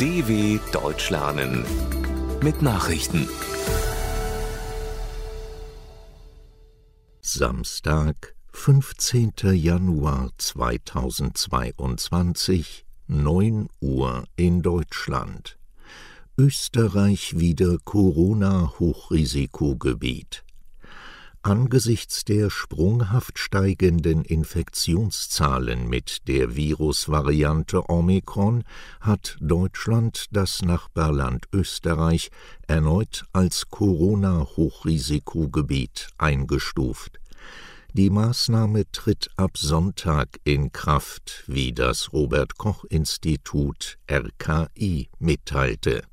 DW Deutsch lernen mit Nachrichten. Samstag, 15. Januar 2022, 9 Uhr in Deutschland. Österreich wieder Corona-Hochrisikogebiet. Angesichts der sprunghaft steigenden Infektionszahlen mit der Virusvariante Omikron hat Deutschland das Nachbarland Österreich erneut als Corona-Hochrisikogebiet eingestuft. Die Maßnahme tritt ab Sonntag in Kraft, wie das Robert Koch Institut RKI mitteilte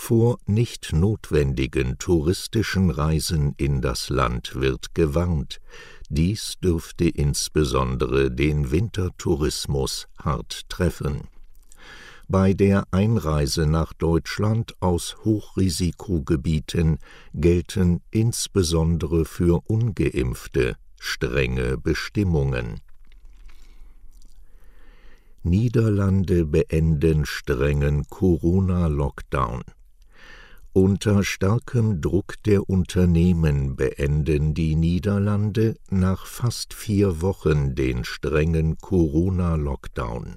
vor nicht notwendigen touristischen Reisen in das Land wird gewarnt. Dies dürfte insbesondere den Wintertourismus hart treffen. Bei der Einreise nach Deutschland aus Hochrisikogebieten gelten insbesondere für ungeimpfte strenge Bestimmungen. Niederlande beenden strengen Corona-Lockdown. Unter starkem Druck der Unternehmen beenden die Niederlande nach fast vier Wochen den strengen Corona-Lockdown.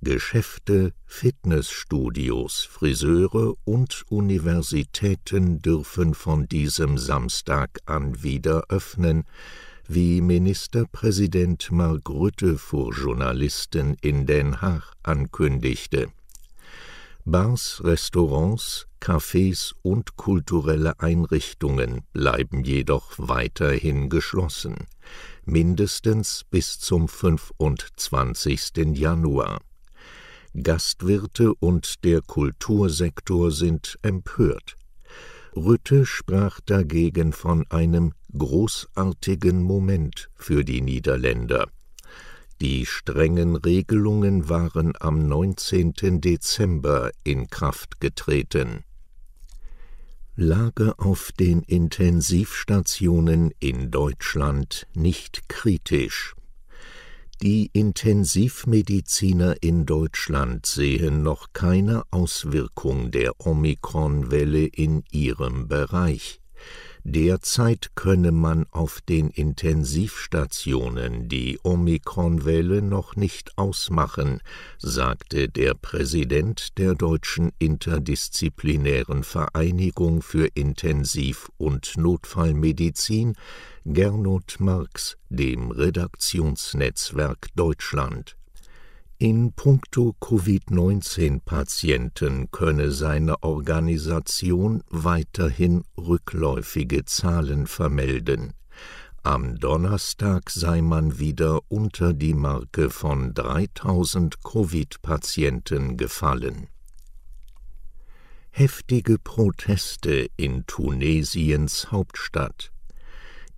Geschäfte, Fitnessstudios, Friseure und Universitäten dürfen von diesem Samstag an wieder öffnen, wie Ministerpräsident Mark Rutte vor Journalisten in Den Haag ankündigte. Bars, Restaurants, Cafés und kulturelle Einrichtungen bleiben jedoch weiterhin geschlossen, mindestens bis zum 25. Januar. Gastwirte und der Kultursektor sind empört. Rütte sprach dagegen von einem großartigen Moment für die Niederländer. Die strengen Regelungen waren am 19. Dezember in Kraft getreten. Lage auf den Intensivstationen in Deutschland nicht kritisch. Die Intensivmediziner in Deutschland sehen noch keine Auswirkung der Omikron-Welle in ihrem Bereich. Derzeit könne man auf den Intensivstationen die Omikronwelle noch nicht ausmachen, sagte der Präsident der Deutschen Interdisziplinären Vereinigung für Intensiv- und Notfallmedizin, Gernot Marx, dem Redaktionsnetzwerk Deutschland. In puncto Covid-19-Patienten könne seine Organisation weiterhin rückläufige Zahlen vermelden. Am Donnerstag sei man wieder unter die Marke von 3000 Covid-Patienten gefallen. Heftige Proteste in Tunesiens Hauptstadt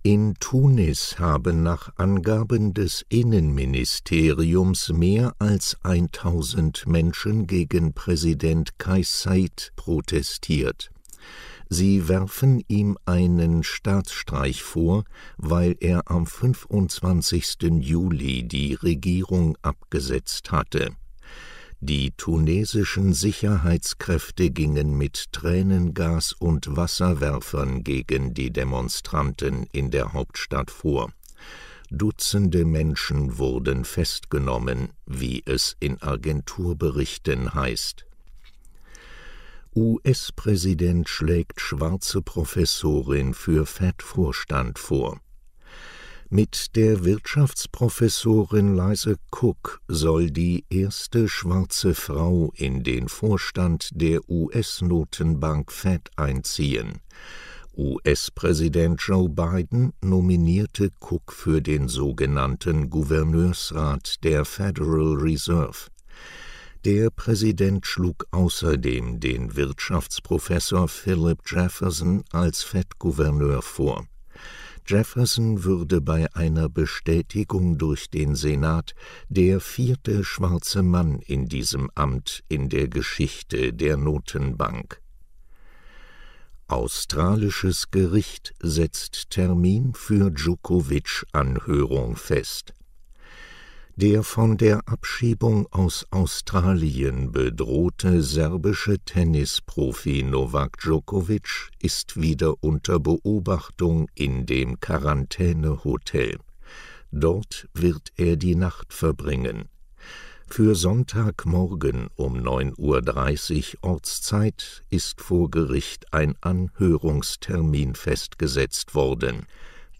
in Tunis haben nach Angaben des Innenministeriums mehr als 1000 Menschen gegen Präsident Kais Saied protestiert. Sie werfen ihm einen Staatsstreich vor, weil er am 25. Juli die Regierung abgesetzt hatte. Die tunesischen Sicherheitskräfte gingen mit Tränengas und Wasserwerfern gegen die Demonstranten in der Hauptstadt vor. Dutzende Menschen wurden festgenommen, wie es in Agenturberichten heißt. US-Präsident schlägt schwarze Professorin für FED-Vorstand vor. Mit der Wirtschaftsprofessorin Liza Cook soll die erste schwarze Frau in den Vorstand der US-Notenbank Fed einziehen. US-Präsident Joe Biden nominierte Cook für den sogenannten Gouverneursrat der Federal Reserve. Der Präsident schlug außerdem den Wirtschaftsprofessor Philip Jefferson als Fed-Gouverneur vor. Jefferson würde bei einer Bestätigung durch den Senat der vierte schwarze Mann in diesem Amt in der Geschichte der Notenbank. Australisches Gericht setzt Termin für Djokovic-Anhörung fest. Der von der Abschiebung aus Australien bedrohte serbische Tennisprofi Novak Djokovic ist wieder unter Beobachtung in dem Quarantänehotel. Dort wird er die Nacht verbringen. Für Sonntagmorgen um 9.30 Uhr Ortszeit ist vor Gericht ein Anhörungstermin festgesetzt worden.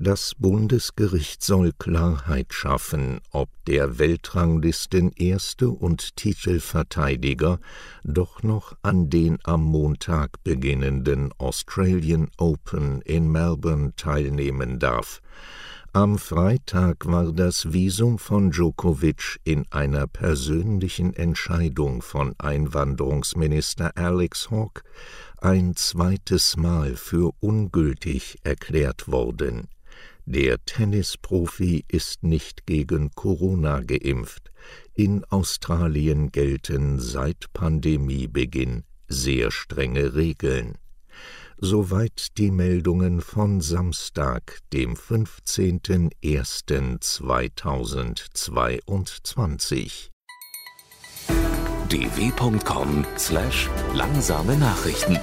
Das Bundesgericht soll Klarheit schaffen, ob der Weltranglisten Erste und Titelverteidiger doch noch an den am Montag beginnenden Australian Open in Melbourne teilnehmen darf. Am Freitag war das Visum von Djokovic in einer persönlichen Entscheidung von Einwanderungsminister Alex Hawke ein zweites Mal für ungültig erklärt worden. Der Tennisprofi ist nicht gegen Corona geimpft. In Australien gelten seit Pandemiebeginn sehr strenge Regeln. Soweit die Meldungen von Samstag, dem 15.01.2022. dw.com/langsame Nachrichten